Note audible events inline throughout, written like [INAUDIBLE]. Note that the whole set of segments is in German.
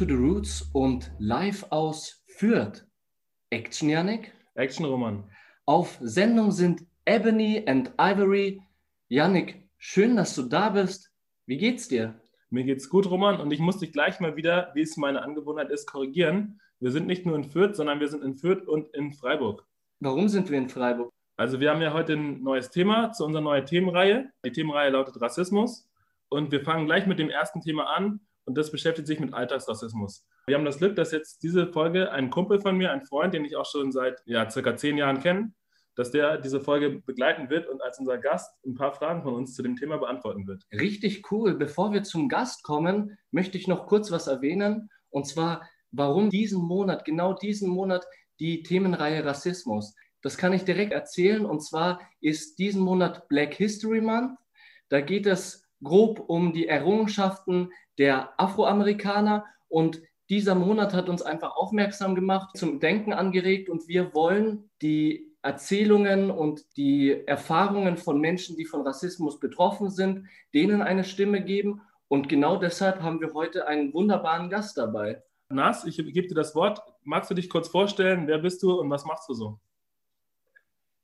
to the Roots und live aus Fürth. Action, Yannick? Action, Roman. Auf Sendung sind Ebony and Ivory. Yannick, schön, dass du da bist. Wie geht's dir? Mir geht's gut, Roman, und ich muss dich gleich mal wieder, wie es meine Angewohnheit ist, korrigieren. Wir sind nicht nur in Fürth, sondern wir sind in Fürth und in Freiburg. Warum sind wir in Freiburg? Also wir haben ja heute ein neues Thema zu unserer neuen Themenreihe. Die Themenreihe lautet Rassismus. Und wir fangen gleich mit dem ersten Thema an und das beschäftigt sich mit Alltagsrassismus. Wir haben das Glück, dass jetzt diese Folge ein Kumpel von mir, ein Freund, den ich auch schon seit ja, circa zehn Jahren kenne, dass der diese Folge begleiten wird und als unser Gast ein paar Fragen von uns zu dem Thema beantworten wird. Richtig cool. Bevor wir zum Gast kommen, möchte ich noch kurz was erwähnen. Und zwar, warum diesen Monat, genau diesen Monat, die Themenreihe Rassismus. Das kann ich direkt erzählen. Und zwar ist diesen Monat Black History Month. Da geht es grob um die Errungenschaften der Afroamerikaner und dieser Monat hat uns einfach aufmerksam gemacht, zum Denken angeregt und wir wollen die Erzählungen und die Erfahrungen von Menschen, die von Rassismus betroffen sind, denen eine Stimme geben. Und genau deshalb haben wir heute einen wunderbaren Gast dabei. Nas, ich gebe dir das Wort. Magst du dich kurz vorstellen? Wer bist du und was machst du so?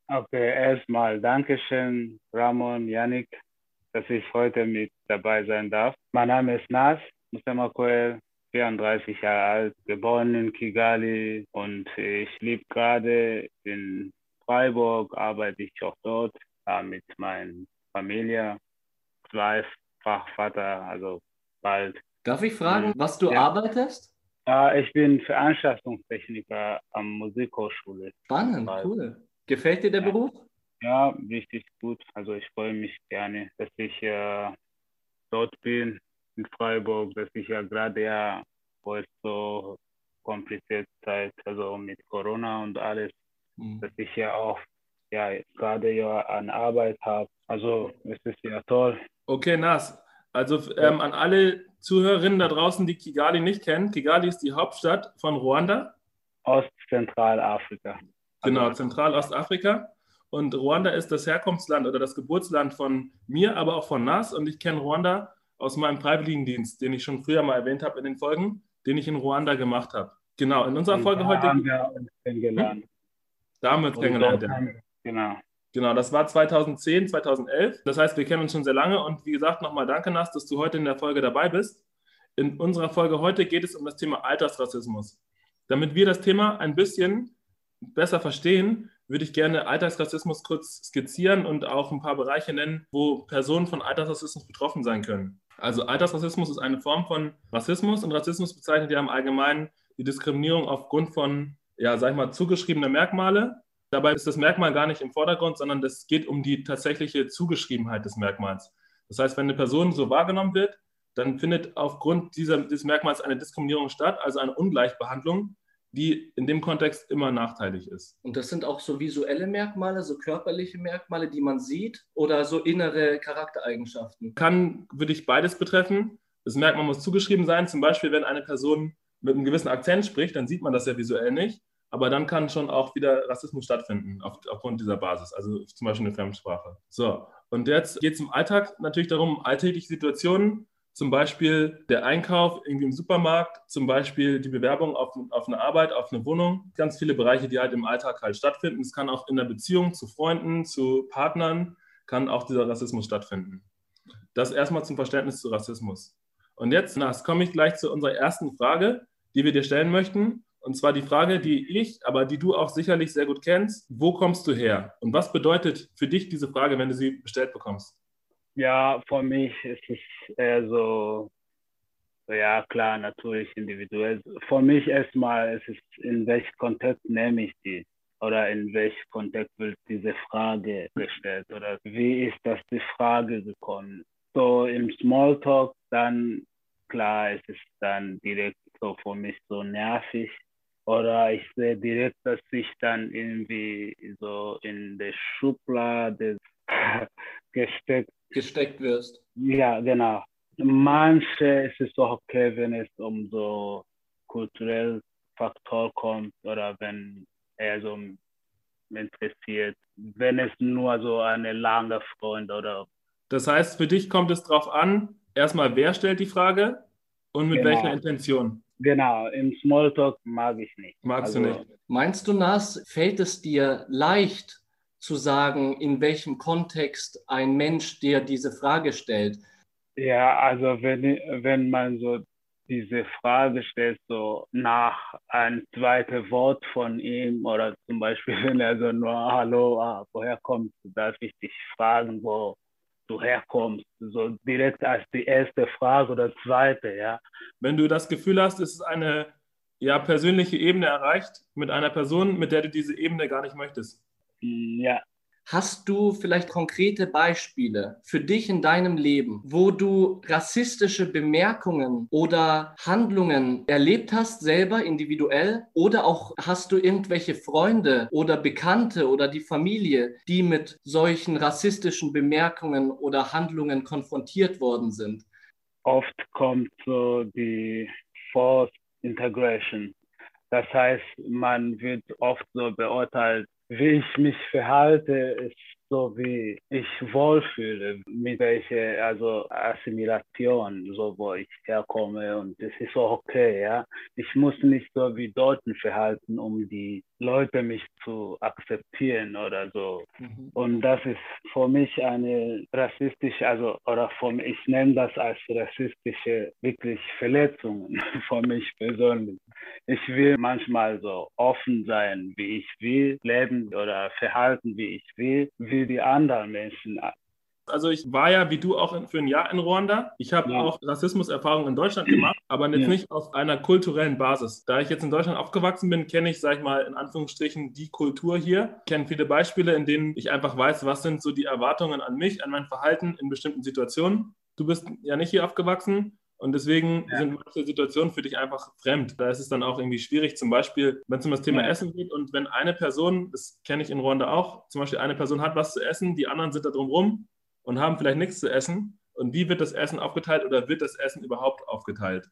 Okay, erstmal Dankeschön, Ramon, Yannick, dass ich heute mit dabei sein darf. Mein Name ist Nas Musemakoel, 34 Jahre alt, geboren in Kigali und ich lebe gerade in Freiburg, arbeite ich auch dort äh, mit meiner Familie, zweifach Vater, also bald. Darf ich fragen, was du ja. arbeitest? Äh, ich bin Veranstaltungstechniker am Musikhochschule. Spannend, cool. Gefällt dir der ja. Beruf? Ja, richtig gut. Also ich freue mich gerne, dass ich äh, dort bin in Freiburg, dass ich ja gerade ja, wo es so kompliziert Zeit, also mit Corona und alles, mhm. dass ich ja auch ja gerade ja an Arbeit habe. Also es ist ja toll. Okay, Nas. Also ähm, an alle Zuhörerinnen da draußen, die Kigali nicht kennen, Kigali ist die Hauptstadt von Ruanda. Ostzentralafrika. Genau, Zentralostafrika. Und Ruanda ist das Herkunftsland oder das Geburtsland von mir, aber auch von Nas. Und ich kenne Ruanda aus meinem Freiwilligendienst, den ich schon früher mal erwähnt habe in den Folgen, den ich in Ruanda gemacht habe. Genau, in unserer Und Folge da heute. Haben wir uns kennengelernt. Hm? Da haben wir uns kennengelernt. Ja. Genau. Genau, das war 2010, 2011. Das heißt, wir kennen uns schon sehr lange. Und wie gesagt, nochmal danke, Nas, dass du heute in der Folge dabei bist. In unserer Folge heute geht es um das Thema Altersrassismus. Damit wir das Thema ein bisschen besser verstehen, würde ich gerne Alltagsrassismus kurz skizzieren und auch ein paar Bereiche nennen, wo Personen von Alltagsrassismus betroffen sein können. Also Alltagsrassismus ist eine Form von Rassismus und Rassismus bezeichnet ja im Allgemeinen die Diskriminierung aufgrund von, ja, sag ich mal, zugeschriebene Merkmale. Dabei ist das Merkmal gar nicht im Vordergrund, sondern es geht um die tatsächliche Zugeschriebenheit des Merkmals. Das heißt, wenn eine Person so wahrgenommen wird, dann findet aufgrund dieser, dieses Merkmals eine Diskriminierung statt, also eine Ungleichbehandlung, die in dem Kontext immer nachteilig ist. Und das sind auch so visuelle Merkmale, so körperliche Merkmale, die man sieht oder so innere Charaktereigenschaften? Kann, würde ich beides betreffen. Das Merkmal muss zugeschrieben sein. Zum Beispiel, wenn eine Person mit einem gewissen Akzent spricht, dann sieht man das ja visuell nicht. Aber dann kann schon auch wieder Rassismus stattfinden auf, aufgrund dieser Basis, also zum Beispiel eine Fremdsprache. So, und jetzt geht es im Alltag natürlich darum, alltägliche Situationen zum Beispiel der Einkauf irgendwie im Supermarkt, zum Beispiel die Bewerbung auf, auf eine Arbeit, auf eine Wohnung. Ganz viele Bereiche, die halt im Alltag halt stattfinden. Es kann auch in der Beziehung zu Freunden, zu Partnern, kann auch dieser Rassismus stattfinden. Das erstmal zum Verständnis zu Rassismus. Und jetzt na, komme ich gleich zu unserer ersten Frage, die wir dir stellen möchten. Und zwar die Frage, die ich, aber die du auch sicherlich sehr gut kennst. Wo kommst du her? Und was bedeutet für dich diese Frage, wenn du sie bestellt bekommst? Ja, für mich ist es eher so, ja klar, natürlich individuell. Für mich erstmal ist es, in welchem Kontext nehme ich die? Oder in welchem Kontext wird diese Frage gestellt? Oder wie ist das die Frage gekommen? So im Smalltalk, dann klar, ist es dann direkt so für mich so nervig. Oder ich sehe direkt, dass ich dann irgendwie so in der Schublade [LAUGHS] gesteckt gesteckt wirst. Ja, genau. Manche ist es auch okay, wenn es um so kulturelle Faktor kommt oder wenn er so interessiert, wenn es nur so eine lange Freund oder. Das heißt, für dich kommt es darauf an, erstmal, wer stellt die Frage und mit genau. welcher Intention? Genau, im Smalltalk mag ich nicht. Magst also, du nicht? Meinst du, Nas, fällt es dir leicht zu sagen, in welchem Kontext ein Mensch dir diese Frage stellt? Ja, also wenn, wenn man so diese Frage stellt, so nach ein zweites Wort von ihm oder zum Beispiel, [LAUGHS] wenn er so nur Hallo, ah, woher kommst du, darf ich dich fragen, wo du herkommst, so direkt als die erste Frage oder zweite, ja. Wenn du das Gefühl hast, es ist eine ja, persönliche Ebene erreicht mit einer Person, mit der du diese Ebene gar nicht möchtest. Ja, Hast du vielleicht konkrete Beispiele für dich in deinem Leben, wo du rassistische Bemerkungen oder Handlungen erlebt hast, selber individuell? Oder auch hast du irgendwelche Freunde oder Bekannte oder die Familie, die mit solchen rassistischen Bemerkungen oder Handlungen konfrontiert worden sind? Oft kommt so die Forced Integration. Das heißt, man wird oft so beurteilt, wie ich mich verhalte, ist so wie ich wohlfühle, mit welcher also Assimilation, so wo ich herkomme und das ist so okay, ja. Ich muss nicht so wie dort verhalten, um die Leute mich zu akzeptieren oder so. Mhm. Und das ist für mich eine rassistische, also oder für mich, ich nenne das als rassistische wirklich Verletzungen [LAUGHS] für mich persönlich. Ich will manchmal so offen sein, wie ich will, leben oder verhalten, wie ich will, wie die anderen Menschen also ich war ja wie du auch für ein Jahr in Ruanda. Ich habe ja. auch Rassismuserfahrungen in Deutschland gemacht, aber jetzt ja. nicht auf einer kulturellen Basis. Da ich jetzt in Deutschland aufgewachsen bin, kenne ich, sag ich mal, in Anführungsstrichen die Kultur hier. Ich kenne viele Beispiele, in denen ich einfach weiß, was sind so die Erwartungen an mich, an mein Verhalten in bestimmten Situationen. Du bist ja nicht hier aufgewachsen. Und deswegen ja. sind manche Situationen für dich einfach fremd. Da ist es dann auch irgendwie schwierig, zum Beispiel, wenn es um das Thema ja. Essen geht und wenn eine Person, das kenne ich in Ruanda auch, zum Beispiel eine Person hat was zu essen, die anderen sind da drumherum und haben vielleicht nichts zu essen. Und wie wird das Essen aufgeteilt oder wird das Essen überhaupt aufgeteilt?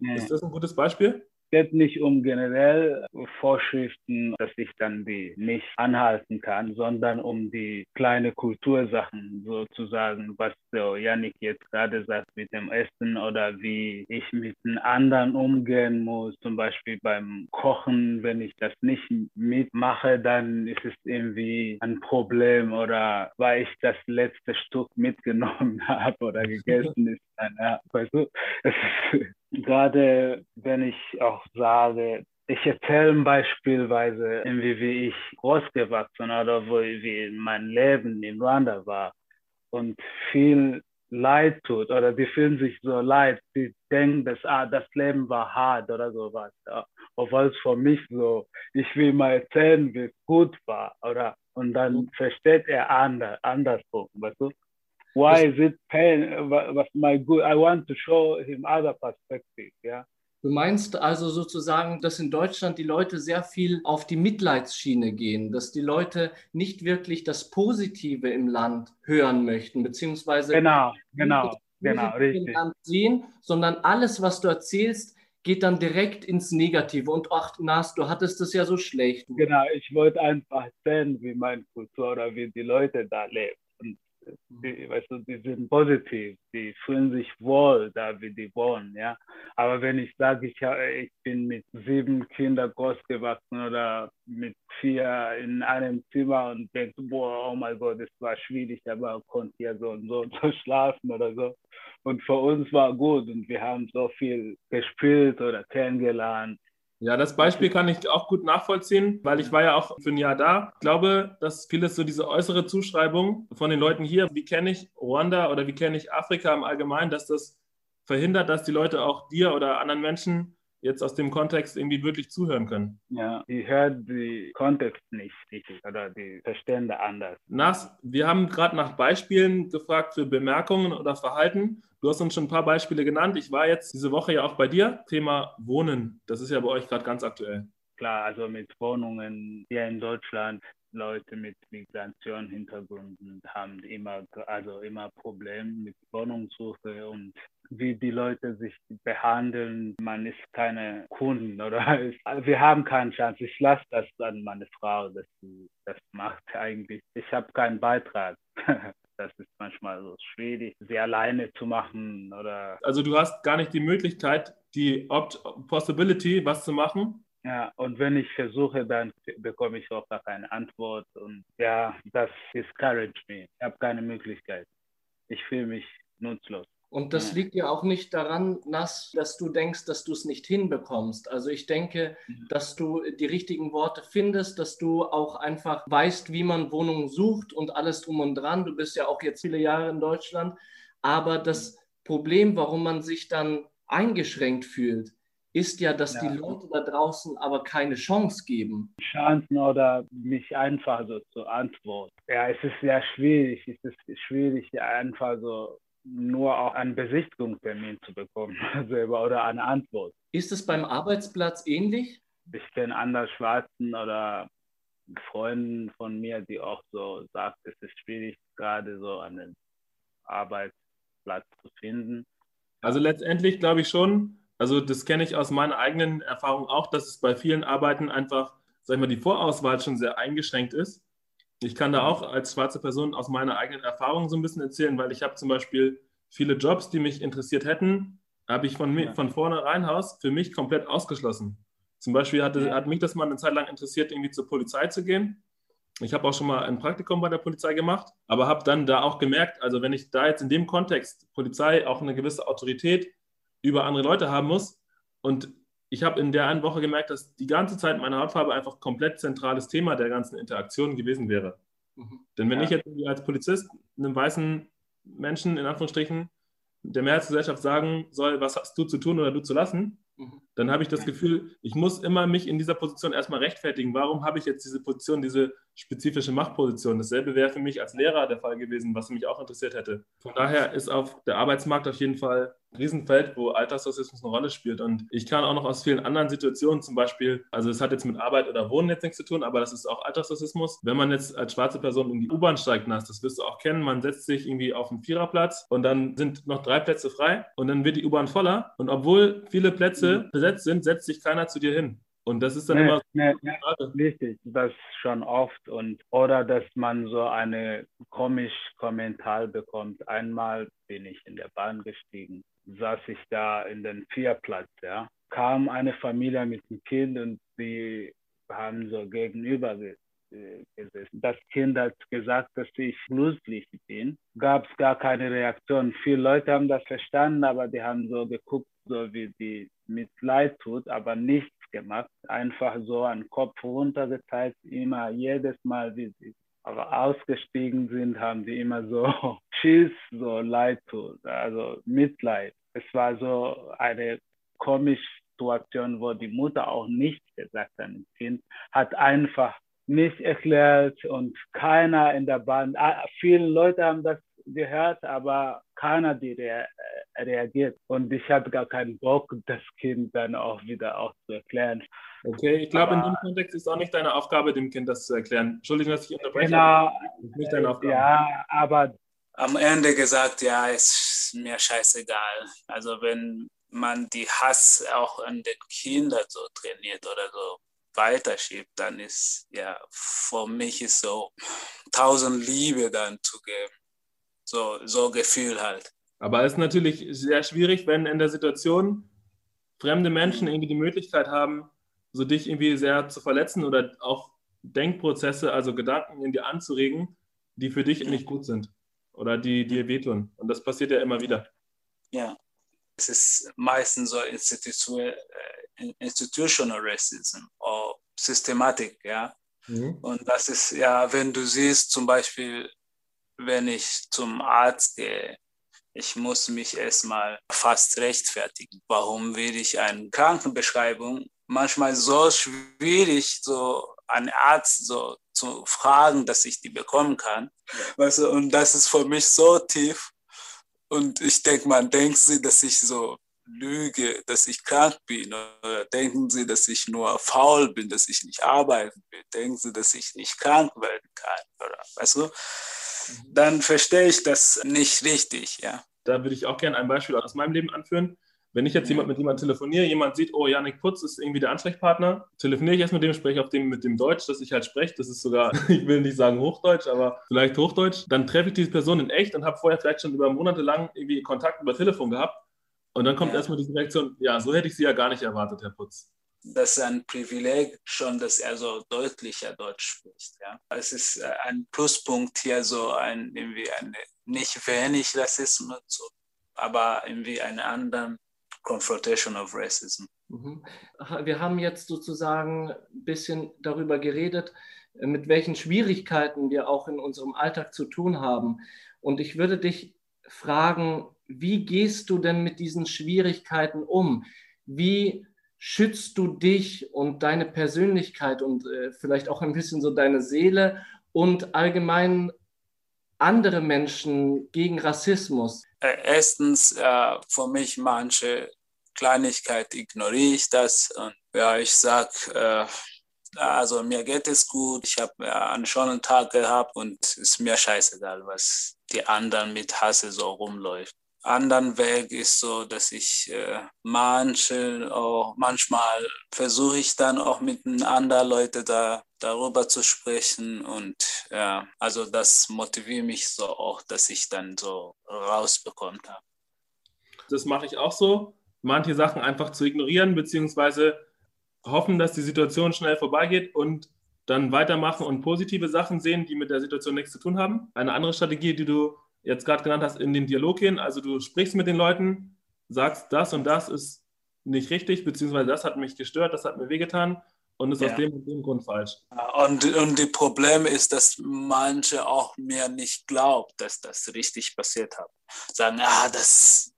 Ja. Ist das ein gutes Beispiel? Geht nicht um generell Vorschriften, dass ich dann die nicht anhalten kann, sondern um die kleine Kultursachen sozusagen, was so Janik jetzt gerade sagt mit dem Essen oder wie ich mit den anderen umgehen muss, zum Beispiel beim Kochen, wenn ich das nicht mitmache, dann ist es irgendwie ein Problem oder weil ich das letzte Stück [LAUGHS] mitgenommen habe oder [LAUGHS] gegessen ist. Dann, ja, weißt du, gerade wenn ich auch sage, ich erzähle beispielsweise, wie ich großgewachsen oder wo, wie mein Leben in Rwanda war und viel leid tut oder die fühlen sich so leid, die denken, dass ah, das Leben war hart oder sowas. Ja. Obwohl es für mich so, ich will mal erzählen, wie es gut war. Oder und dann mhm. versteht er anders, andersrum, weißt du? Why is it pain? Was my good? I want to show him other perspective. Yeah. Du meinst also sozusagen, dass in Deutschland die Leute sehr viel auf die Mitleidsschiene gehen, dass die Leute nicht wirklich das Positive im Land hören möchten, beziehungsweise genau, genau, genau, richtig. Im Land sehen, sondern alles, was du erzählst, geht dann direkt ins Negative. Und ach, Nas, du hattest es ja so schlecht. Genau, ich wollte einfach sehen, wie meine Kultur oder wie die Leute da leben die, weißt du, die sind positiv, die fühlen sich wohl da, wie die wohnen, ja. Aber wenn ich sage, ich, ich bin mit sieben Kindern großgewachsen oder mit vier in einem Zimmer und denke, boah, oh mein Gott, das war schwierig, aber konnte ja so und so und so [LAUGHS] schlafen oder so. Und für uns war gut und wir haben so viel gespielt oder kennengelernt ja, das Beispiel kann ich auch gut nachvollziehen, weil ich war ja auch für ein Jahr da. Ich glaube, dass vieles so diese äußere Zuschreibung von den Leuten hier, wie kenne ich Ruanda oder wie kenne ich Afrika im Allgemeinen, dass das verhindert, dass die Leute auch dir oder anderen Menschen jetzt aus dem Kontext irgendwie wirklich zuhören können. Ja, die hören den Kontext nicht richtig oder die verstehen anders. Nas, wir haben gerade nach Beispielen gefragt für Bemerkungen oder Verhalten. Du hast uns schon ein paar Beispiele genannt. Ich war jetzt diese Woche ja auch bei dir. Thema Wohnen, das ist ja bei euch gerade ganz aktuell. Klar, also mit Wohnungen hier in Deutschland Leute mit Migrationshintergründen haben immer, also immer Probleme mit Wohnungssuche und wie die Leute sich behandeln. Man ist keine Kunden [LAUGHS] oder wir haben keine Chance. Ich lasse das an meine Frau, dass sie das macht eigentlich. Ich habe keinen Beitrag. [LAUGHS] Das ist manchmal so schwierig, sie alleine zu machen oder. Also du hast gar nicht die Möglichkeit, die Opt Possibility, was zu machen. Ja, und wenn ich versuche, dann bekomme ich auch keine Antwort. Und ja, das discourage me. Ich habe keine Möglichkeit. Ich fühle mich nutzlos. Und das liegt ja auch nicht daran, Nass, dass du denkst, dass du es nicht hinbekommst. Also ich denke, mhm. dass du die richtigen Worte findest, dass du auch einfach weißt, wie man Wohnungen sucht und alles drum und dran. Du bist ja auch jetzt viele Jahre in Deutschland. Aber das Problem, warum man sich dann eingeschränkt fühlt, ist ja, dass ja. die Leute da draußen aber keine Chance geben. Chancen oder mich einfach so zu antworten. Ja, es ist sehr schwierig. Es ist schwierig, einfach so nur auch einen Besichtigungstermin zu bekommen [LAUGHS] selber oder eine Antwort. Ist es beim Arbeitsplatz ähnlich? Ich kenne andere Schwarzen oder Freunde von mir, die auch so sagen, es ist schwierig, gerade so einen Arbeitsplatz zu finden. Also letztendlich glaube ich schon, also das kenne ich aus meiner eigenen Erfahrung auch, dass es bei vielen Arbeiten einfach, sag ich mal, die Vorauswahl schon sehr eingeschränkt ist. Ich kann da auch als schwarze Person aus meiner eigenen Erfahrung so ein bisschen erzählen, weil ich habe zum Beispiel viele Jobs, die mich interessiert hätten, habe ich von, ja. von vornherein aus für mich komplett ausgeschlossen. Zum Beispiel hatte, hat mich das mal eine Zeit lang interessiert, irgendwie zur Polizei zu gehen. Ich habe auch schon mal ein Praktikum bei der Polizei gemacht, aber habe dann da auch gemerkt, also wenn ich da jetzt in dem Kontext Polizei auch eine gewisse Autorität über andere Leute haben muss und ich habe in der einen Woche gemerkt, dass die ganze Zeit meine Hautfarbe einfach komplett zentrales Thema der ganzen Interaktion gewesen wäre. Mhm. Denn wenn ja. ich jetzt als Polizist einem weißen Menschen, in Anführungsstrichen, der Mehrheitsgesellschaft sagen soll, was hast du zu tun oder du zu lassen, mhm. Dann habe ich das Gefühl, ich muss immer mich in dieser Position erstmal rechtfertigen. Warum habe ich jetzt diese Position, diese spezifische Machtposition? Dasselbe wäre für mich als Lehrer der Fall gewesen, was mich auch interessiert hätte. Von daher ist auf der Arbeitsmarkt auf jeden Fall Riesenfeld, wo Alltagsrassismus eine Rolle spielt. Und ich kann auch noch aus vielen anderen Situationen, zum Beispiel, also es hat jetzt mit Arbeit oder Wohnen jetzt nichts zu tun, aber das ist auch Alltagsrassismus. Wenn man jetzt als schwarze Person in die U-Bahn steigt, Nass, das wirst du auch kennen, man setzt sich irgendwie auf einen Viererplatz und dann sind noch drei Plätze frei und dann wird die U-Bahn voller. Und obwohl viele Plätze mhm. besetzt sind, setzt sich keiner zu dir hin. Und das ist dann nee, immer nee, nee, richtig, das schon oft und oder dass man so eine komisch Kommentar bekommt. Einmal bin ich in der Bahn gestiegen saß ich da in den Vierplatz, ja. Kam eine Familie mit einem Kind und die haben so gegenüber gesessen. Das Kind hat gesagt, dass ich lustig bin. Gab es gar keine Reaktion. Viele Leute haben das verstanden, aber die haben so geguckt, so wie die Mitleid tut, aber nichts gemacht. Einfach so einen Kopf runtergeteilt, immer jedes Mal, wie sie aber ausgestiegen sind, haben die immer so [LAUGHS] Schiss, so Leid tut, also Mitleid es war so eine komische Situation, wo die Mutter auch nichts gesagt hat dem Kind, hat einfach nicht erklärt und keiner in der Bahn, ah, viele Leute haben das gehört, aber keiner die reagiert. Und ich hatte gar keinen Bock, das Kind dann auch wieder auch zu erklären. Okay, ich glaube, in dem Kontext ist auch nicht deine Aufgabe, dem Kind das zu erklären. Entschuldigung, dass ich unterbreche. Genau. Nicht deine Aufgabe. Ja, aber am Ende gesagt, ja, ist mir scheißegal. Also wenn man die Hass auch an den Kindern so trainiert oder so weiterschiebt, dann ist ja für mich ist so tausend Liebe dann zu geben. So, so Gefühl halt. Aber es ist natürlich sehr schwierig, wenn in der Situation fremde Menschen irgendwie die Möglichkeit haben, so dich irgendwie sehr zu verletzen oder auch Denkprozesse, also Gedanken in dir anzuregen, die für dich nicht gut sind oder die dir wehtun. Und das passiert ja immer wieder. Ja, es ist meistens so institutional, äh, institutional Racism oder Systematik, ja. Mhm. Und das ist ja, wenn du siehst, zum Beispiel, wenn ich zum Arzt gehe, ich muss mich erstmal fast rechtfertigen. Warum will ich eine Krankenbeschreibung? Manchmal so schwierig, so einen Arzt so zu fragen, dass ich die bekommen kann. Weißt du, und das ist für mich so tief. Und ich denke, man denkt sie, dass ich so lüge, dass ich krank bin. Oder denken sie, dass ich nur faul bin, dass ich nicht arbeiten will. Denken sie, dass ich nicht krank werden kann. Oder, weißt du? Mhm. Dann verstehe ich das nicht richtig, ja. Da würde ich auch gerne ein Beispiel aus meinem Leben anführen. Wenn ich jetzt jemand mit jemandem telefoniere, jemand sieht, oh, Janik Putz ist irgendwie der Ansprechpartner, telefoniere ich erst mit dem, spreche auf dem mit dem Deutsch, das ich halt spreche. Das ist sogar, [LAUGHS] ich will nicht sagen Hochdeutsch, aber vielleicht Hochdeutsch. Dann treffe ich diese Person in echt und habe vorher vielleicht schon über Monate lang irgendwie Kontakt über Telefon gehabt. Und dann kommt ja. erstmal diese Reaktion, ja, so hätte ich sie ja gar nicht erwartet, Herr Putz. Das ist ein Privileg schon, dass er so deutlicher Deutsch spricht. Ja. Es ist äh, ein Pluspunkt hier, so ein, irgendwie eine, nicht wenig Rassismus, aber irgendwie einen anderen Confrontation of Racism. Mhm. Wir haben jetzt sozusagen ein bisschen darüber geredet, mit welchen Schwierigkeiten wir auch in unserem Alltag zu tun haben. Und ich würde dich fragen, wie gehst du denn mit diesen Schwierigkeiten um? Wie schützt du dich und deine Persönlichkeit und äh, vielleicht auch ein bisschen so deine Seele und allgemein andere Menschen gegen Rassismus? Äh, erstens, äh, für mich manche Kleinigkeit ignoriere ich das und ja, ich sage, äh, also mir geht es gut, ich habe ja, einen schönen Tag gehabt und es ist mir scheißegal, was die anderen mit Hasse so rumläuft. Anderen Weg ist so, dass ich äh, manche auch manchmal versuche ich dann auch mit anderen Leuten da darüber zu sprechen und ja, also das motiviert mich so auch, dass ich dann so rausbekommen habe. Das mache ich auch so, manche Sachen einfach zu ignorieren beziehungsweise hoffen, dass die Situation schnell vorbeigeht und dann weitermachen und positive Sachen sehen, die mit der Situation nichts zu tun haben. Eine andere Strategie, die du jetzt gerade genannt hast, in den Dialog gehen. Also du sprichst mit den Leuten, sagst, das und das ist nicht richtig, beziehungsweise das hat mich gestört, das hat mir wehgetan und ist ja. aus dem und dem Grund falsch. Und, und die Problem ist, dass manche auch mir nicht glauben, dass das richtig passiert hat. Sagen, ah, das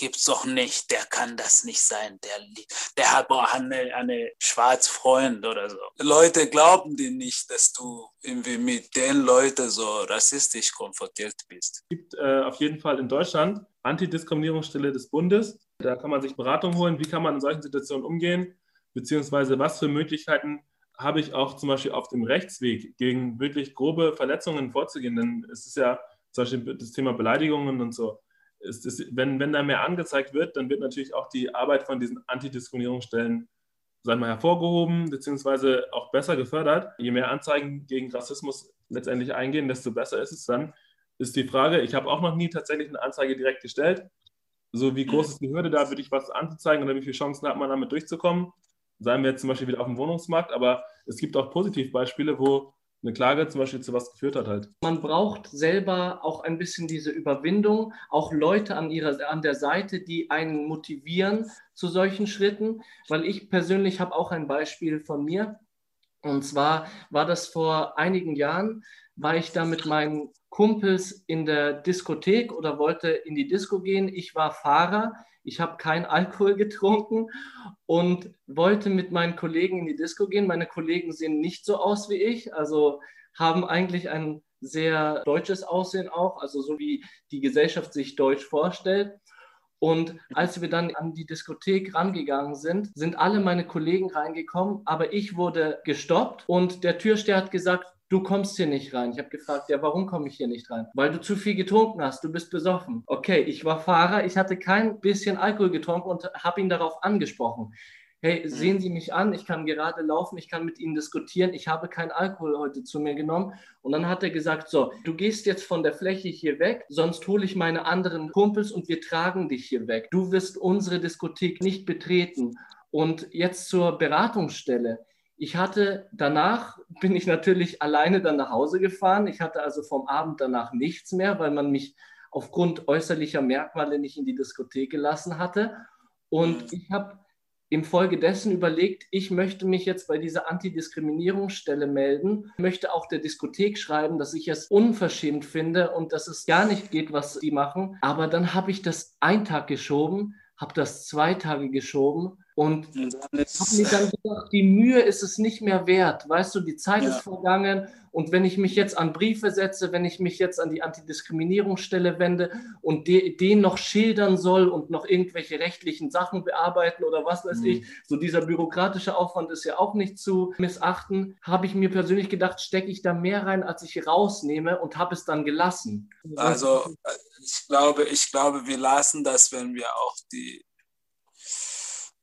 gibt's doch nicht, der kann das nicht sein, der, der hat auch eine, eine Schwarzfreund oder so. Leute glauben dir nicht, dass du irgendwie mit den Leuten so rassistisch konfrontiert bist. Es gibt äh, auf jeden Fall in Deutschland Antidiskriminierungsstelle des Bundes. Da kann man sich Beratung holen, wie kann man in solchen Situationen umgehen, beziehungsweise was für Möglichkeiten habe ich auch zum Beispiel auf dem Rechtsweg gegen wirklich grobe Verletzungen vorzugehen. Denn es ist ja zum Beispiel das Thema Beleidigungen und so ist, ist, wenn, wenn da mehr angezeigt wird, dann wird natürlich auch die Arbeit von diesen Antidiskriminierungsstellen sagen wir, hervorgehoben, beziehungsweise auch besser gefördert. Je mehr Anzeigen gegen Rassismus letztendlich eingehen, desto besser ist es dann. Ist die Frage, ich habe auch noch nie tatsächlich eine Anzeige direkt gestellt. So wie groß ist die Hürde da, wirklich was anzuzeigen oder wie viele Chancen hat man damit durchzukommen? Seien wir jetzt zum Beispiel wieder auf dem Wohnungsmarkt, aber es gibt auch Positivbeispiele, wo eine Klage zum Beispiel zu was geführt hat halt. Man braucht selber auch ein bisschen diese Überwindung, auch Leute an, ihrer, an der Seite, die einen motivieren zu solchen Schritten, weil ich persönlich habe auch ein Beispiel von mir. Und zwar war das vor einigen Jahren, war ich da mit meinen Kumpels in der Diskothek oder wollte in die Disco gehen. Ich war Fahrer ich habe keinen Alkohol getrunken und wollte mit meinen Kollegen in die Disco gehen. Meine Kollegen sehen nicht so aus wie ich, also haben eigentlich ein sehr deutsches Aussehen auch, also so wie die Gesellschaft sich deutsch vorstellt. Und als wir dann an die Diskothek rangegangen sind, sind alle meine Kollegen reingekommen, aber ich wurde gestoppt und der Türsteher hat gesagt, du kommst hier nicht rein. Ich habe gefragt, ja, warum komme ich hier nicht rein? Weil du zu viel getrunken hast, du bist besoffen. Okay, ich war Fahrer, ich hatte kein bisschen Alkohol getrunken und habe ihn darauf angesprochen. Hey, mhm. sehen Sie mich an, ich kann gerade laufen, ich kann mit Ihnen diskutieren, ich habe keinen Alkohol heute zu mir genommen. Und dann hat er gesagt, so, du gehst jetzt von der Fläche hier weg, sonst hole ich meine anderen Kumpels und wir tragen dich hier weg. Du wirst unsere Diskothek nicht betreten. Und jetzt zur Beratungsstelle. Ich hatte danach, bin ich natürlich alleine dann nach Hause gefahren. Ich hatte also vom Abend danach nichts mehr, weil man mich aufgrund äußerlicher Merkmale nicht in die Diskothek gelassen hatte. Und mhm. ich habe infolgedessen überlegt, ich möchte mich jetzt bei dieser Antidiskriminierungsstelle melden, möchte auch der Diskothek schreiben, dass ich es unverschämt finde und dass es gar nicht geht, was die machen. Aber dann habe ich das einen Tag geschoben, habe das zwei Tage geschoben und habe mir dann gedacht, die Mühe ist es nicht mehr wert. Weißt du, die Zeit ja. ist vergangen. Und wenn ich mich jetzt an Briefe setze, wenn ich mich jetzt an die Antidiskriminierungsstelle wende und de, den noch schildern soll und noch irgendwelche rechtlichen Sachen bearbeiten oder was weiß mhm. ich, so dieser bürokratische Aufwand ist ja auch nicht zu missachten, habe ich mir persönlich gedacht, stecke ich da mehr rein, als ich rausnehme und habe es dann gelassen. Also ich glaube, ich glaube, wir lassen das, wenn wir auch die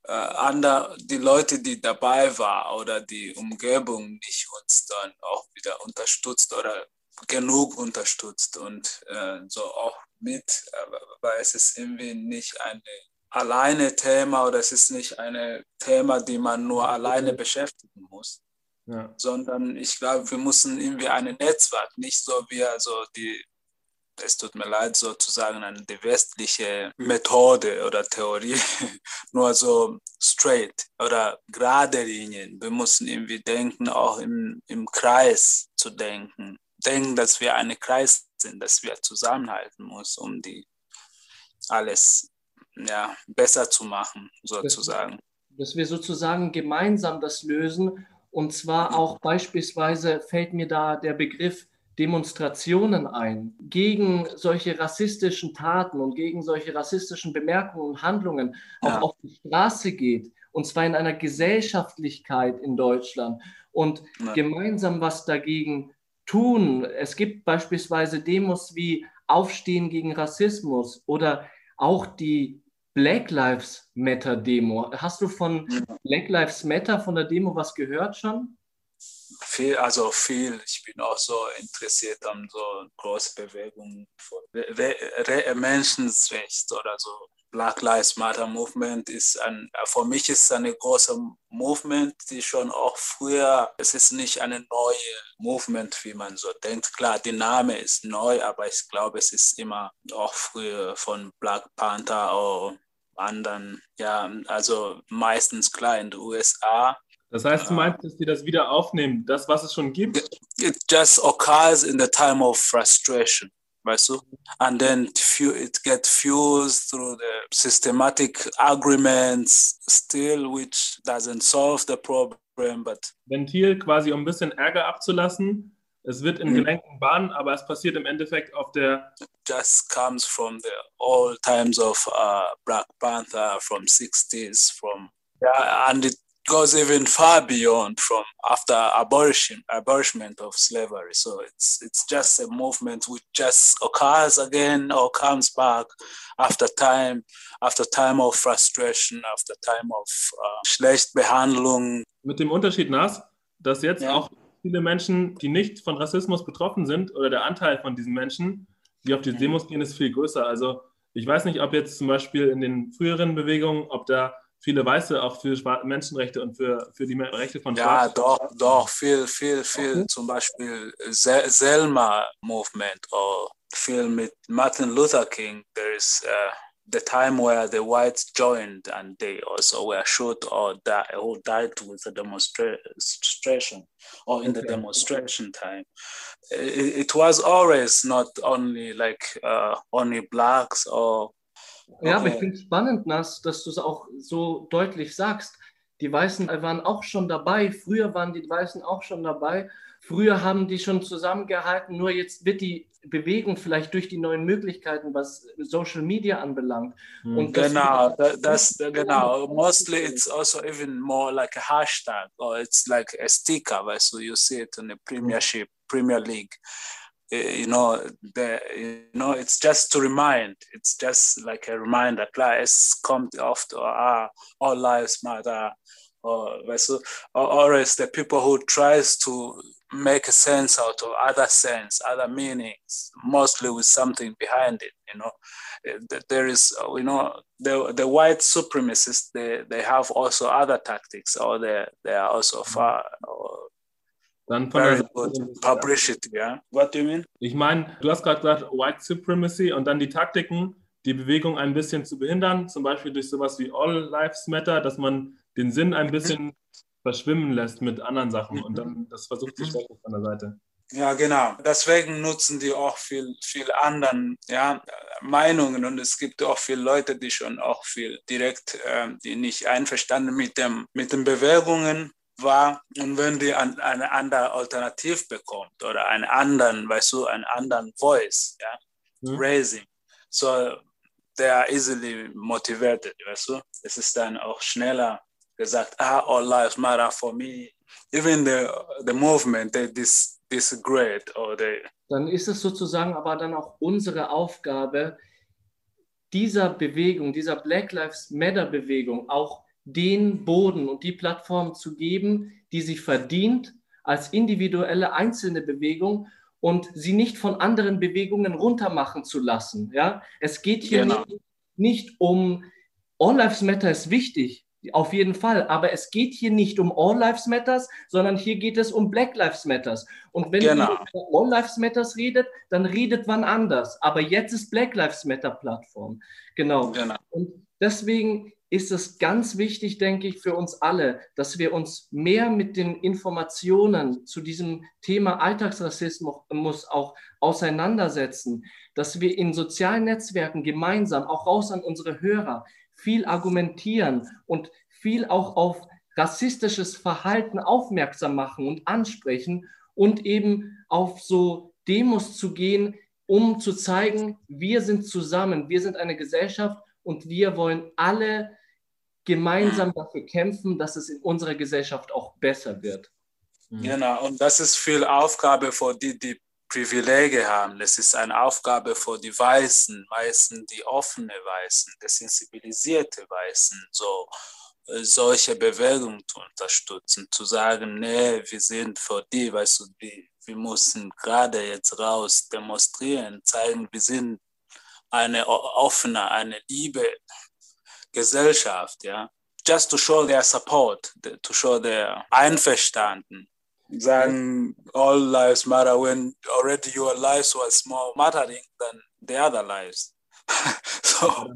äh, ander, die Leute, die dabei waren oder die Umgebung nicht uns dann auch wieder unterstützt oder genug unterstützt und äh, so auch mit, weil es ist irgendwie nicht ein alleine Thema oder es ist nicht ein Thema, die man nur alleine beschäftigen muss, ja. sondern ich glaube, wir müssen irgendwie ein Netzwerk, nicht so wie also die es tut mir leid, sozusagen eine die westliche Methode oder Theorie, [LAUGHS] nur so straight oder gerade Linien. Wir müssen irgendwie denken, auch im, im Kreis zu denken. Denken, dass wir ein Kreis sind, dass wir zusammenhalten müssen, um die alles ja, besser zu machen, sozusagen. Dass, dass wir sozusagen gemeinsam das lösen. Und zwar auch beispielsweise fällt mir da der Begriff Demonstrationen ein gegen solche rassistischen Taten und gegen solche rassistischen Bemerkungen und Handlungen ja. auch auf die Straße geht, und zwar in einer Gesellschaftlichkeit in Deutschland und ja. gemeinsam was dagegen tun. Es gibt beispielsweise Demos wie Aufstehen gegen Rassismus oder auch die Black Lives Matter Demo. Hast du von Black Lives Matter, von der Demo was gehört schon? Viel, also viel. Ich bin auch so interessiert an so große Bewegungen von Menschenrecht oder so. Black Lives Matter Movement ist ein, für mich ist eine große Movement, die schon auch früher, es ist nicht eine neue Movement, wie man so denkt. Klar, der Name ist neu, aber ich glaube, es ist immer auch früher von Black Panther oder anderen, ja, also meistens klar in den USA das heißt, du meinst, dass die das wieder aufnehmen, das, was es schon gibt? It just occurs in the time of frustration, weißt du? And then it gets fused through the systematic agreements still, which doesn't solve the problem, but... Ventil quasi, um ein bisschen Ärger abzulassen. Es wird in mhm. gelenkten Bahnen, aber es passiert im Endeffekt auf der... It just comes from the old times of uh, Black Panther, from 60s, from... Yeah, and it goes even far beyond from after abolition abolishment of slavery so it's it's just a movement which just occurs again or comes back after time after time of frustration after time of uh, schlecht Behandlung mit dem Unterschied Nas dass jetzt ja. auch viele Menschen die nicht von Rassismus betroffen sind oder der Anteil von diesen Menschen die auf die mhm. Demos gehen ist viel größer also ich weiß nicht ob jetzt zum Beispiel in den früheren Bewegungen ob da viele Weiße auch für Menschenrechte und für, für die Rechte von Schwarzen. Ja, doch, doch, viel, viel, viel. Okay. Zum Beispiel Selma Movement oder viel mit Martin Luther King. There is uh, the time where the whites joined and they also were shot or, die, or died with the demonstration or in okay. the demonstration time. It, it, was always not only like uh, only blacks or ja, aber ich finde es spannend, Nas, dass du es auch so deutlich sagst. Die Weißen waren auch schon dabei. Früher waren die Weißen auch schon dabei. Früher haben die schon zusammengehalten. Nur jetzt wird die Bewegung vielleicht durch die neuen Möglichkeiten, was Social Media anbelangt. Hm. Und genau, das, das genau. Mostly it's also even more like a hashtag or it's like a sticker, weißt du, you see it in the Premiership, Premier League. Eh, you know the you know it's just to remind it's just like a reminder klar es kommt oft ah all lives matter. Or or, or it's the people who tries to make a sense out of other sense other meanings mostly with something behind it you know. Eh, there is you know the the white supremacists they they have also other tactics or they they are also far or, Dann von Very good. Publicity, yeah. What do you mean? Ich meine, du hast gerade gesagt, White Supremacy und dann die Taktiken, die Bewegung ein bisschen zu behindern, zum Beispiel durch sowas wie All Lives Matter, dass man den Sinn ein bisschen verschwimmen lässt mit anderen Sachen und dann das versucht zu schwächen von der Seite. Ja, genau. Deswegen nutzen die auch viel, viel anderen ja, Meinungen und es gibt auch viele Leute, die schon auch viel direkt, äh, die nicht einverstanden mit dem, mit den Bewegungen war, und wenn die an, eine andere Alternative bekommt oder einen anderen, weißt du, einen anderen Voice, ja, mhm. raising, so they are easily motivated, weißt du. Es ist dann auch schneller gesagt, ah, all lives matter for me. Even the, the movement, they dis, disagree or they dann ist es sozusagen aber dann auch unsere Aufgabe, dieser Bewegung, dieser Black Lives Matter Bewegung auch den Boden und die Plattform zu geben, die sie verdient als individuelle einzelne Bewegung und sie nicht von anderen Bewegungen runtermachen zu lassen. Ja? Es geht hier genau. nicht, nicht um All Lives Matter ist wichtig, auf jeden Fall. Aber es geht hier nicht um All Lives Matters, sondern hier geht es um Black Lives Matters. Und wenn genau. ihr über All Lives Matters redet, dann redet wann anders. Aber jetzt ist Black Lives Matter Plattform. Genau. genau. Und deswegen ist es ganz wichtig, denke ich, für uns alle, dass wir uns mehr mit den Informationen zu diesem Thema Alltagsrassismus auch auseinandersetzen, dass wir in sozialen Netzwerken gemeinsam, auch raus an unsere Hörer, viel argumentieren und viel auch auf rassistisches Verhalten aufmerksam machen und ansprechen und eben auf so Demos zu gehen, um zu zeigen, wir sind zusammen, wir sind eine Gesellschaft und wir wollen alle gemeinsam dafür kämpfen, dass es in unserer Gesellschaft auch besser wird. Mhm. Genau, und das ist viel Aufgabe für die, die Privilege haben. Das ist eine Aufgabe für die Weißen, Weißen, die offene Weißen, die sensibilisierte Weißen, so äh, solche Bewegungen zu unterstützen, zu sagen, nee, wir sind für die, weißt du, wir, wir müssen gerade jetzt raus demonstrieren, zeigen, wir sind eine offene, eine liebe Gesellschaft, ja. Just to show their support, to show their Einverstanden sagen, all lives matter when already your lives was more mattering than the other lives. [LAUGHS] so.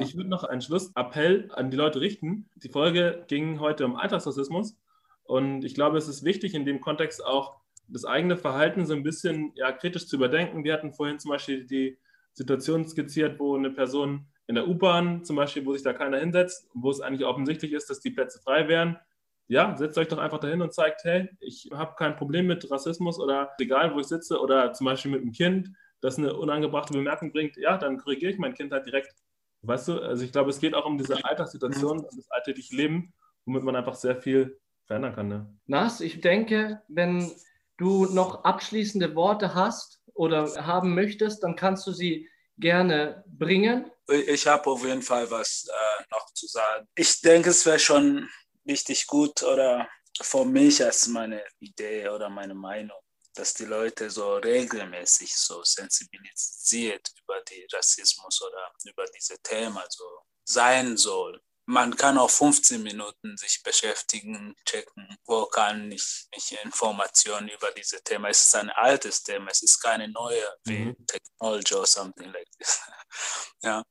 Ich würde noch einen Schlussappell an die Leute richten. Die Folge ging heute um Alltagsrassismus und ich glaube, es ist wichtig, in dem Kontext auch das eigene Verhalten so ein bisschen ja, kritisch zu überdenken. Wir hatten vorhin zum Beispiel die Situation skizziert, wo eine Person in der U-Bahn zum Beispiel, wo sich da keiner hinsetzt, wo es eigentlich offensichtlich ist, dass die Plätze frei wären, ja, setzt euch doch einfach dahin und zeigt, hey, ich habe kein Problem mit Rassismus oder egal, wo ich sitze oder zum Beispiel mit einem Kind, das eine unangebrachte Bemerkung bringt, ja, dann korrigiere ich mein Kind halt direkt. Weißt du, also ich glaube, es geht auch um diese Alltagssituation und das alltägliche Leben, womit man einfach sehr viel verändern kann. Ne? Nas, ich denke, wenn du noch abschließende Worte hast oder haben möchtest, dann kannst du sie gerne bringen. Ich habe auf jeden Fall was äh, noch zu sagen. Ich denke, es wäre schon richtig gut oder für mich als meine Idee oder meine Meinung, dass die Leute so regelmäßig so sensibilisiert über den Rassismus oder über diese Themen so sein soll. Man kann auch 15 Minuten sich beschäftigen, checken, wo kann ich, ich Informationen über diese Thema. Es ist ein altes Thema, es ist keine neue mhm. Technology oder something like this. [LAUGHS] ja.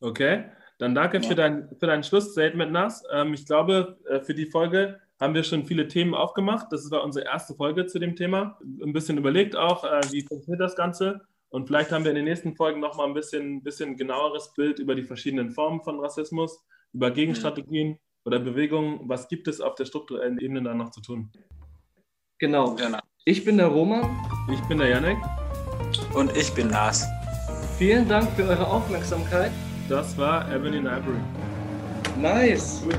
Okay. Dann danke ja. für, dein, für dein Schlussstatement, Nas. Ähm, ich glaube, äh, für die Folge haben wir schon viele Themen aufgemacht. Das war unsere erste Folge zu dem Thema. Ein bisschen überlegt auch, äh, wie funktioniert das Ganze. Und vielleicht haben wir in den nächsten Folgen nochmal ein bisschen, bisschen genaueres Bild über die verschiedenen Formen von Rassismus, über Gegenstrategien mhm. oder Bewegungen. Was gibt es auf der strukturellen Ebene dann noch zu tun? Genau. Ich bin der Roman. Ich bin der Janek. Und ich bin Nas. Vielen Dank für eure Aufmerksamkeit. Das war Ebony Ivory. Nice. Gut.